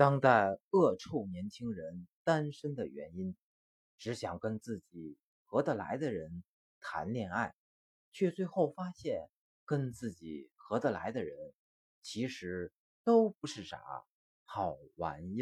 当代恶臭年轻人单身的原因只想跟自己合得来的人谈恋爱却最后发现跟自己合得来的人其实都不是啥好玩意儿。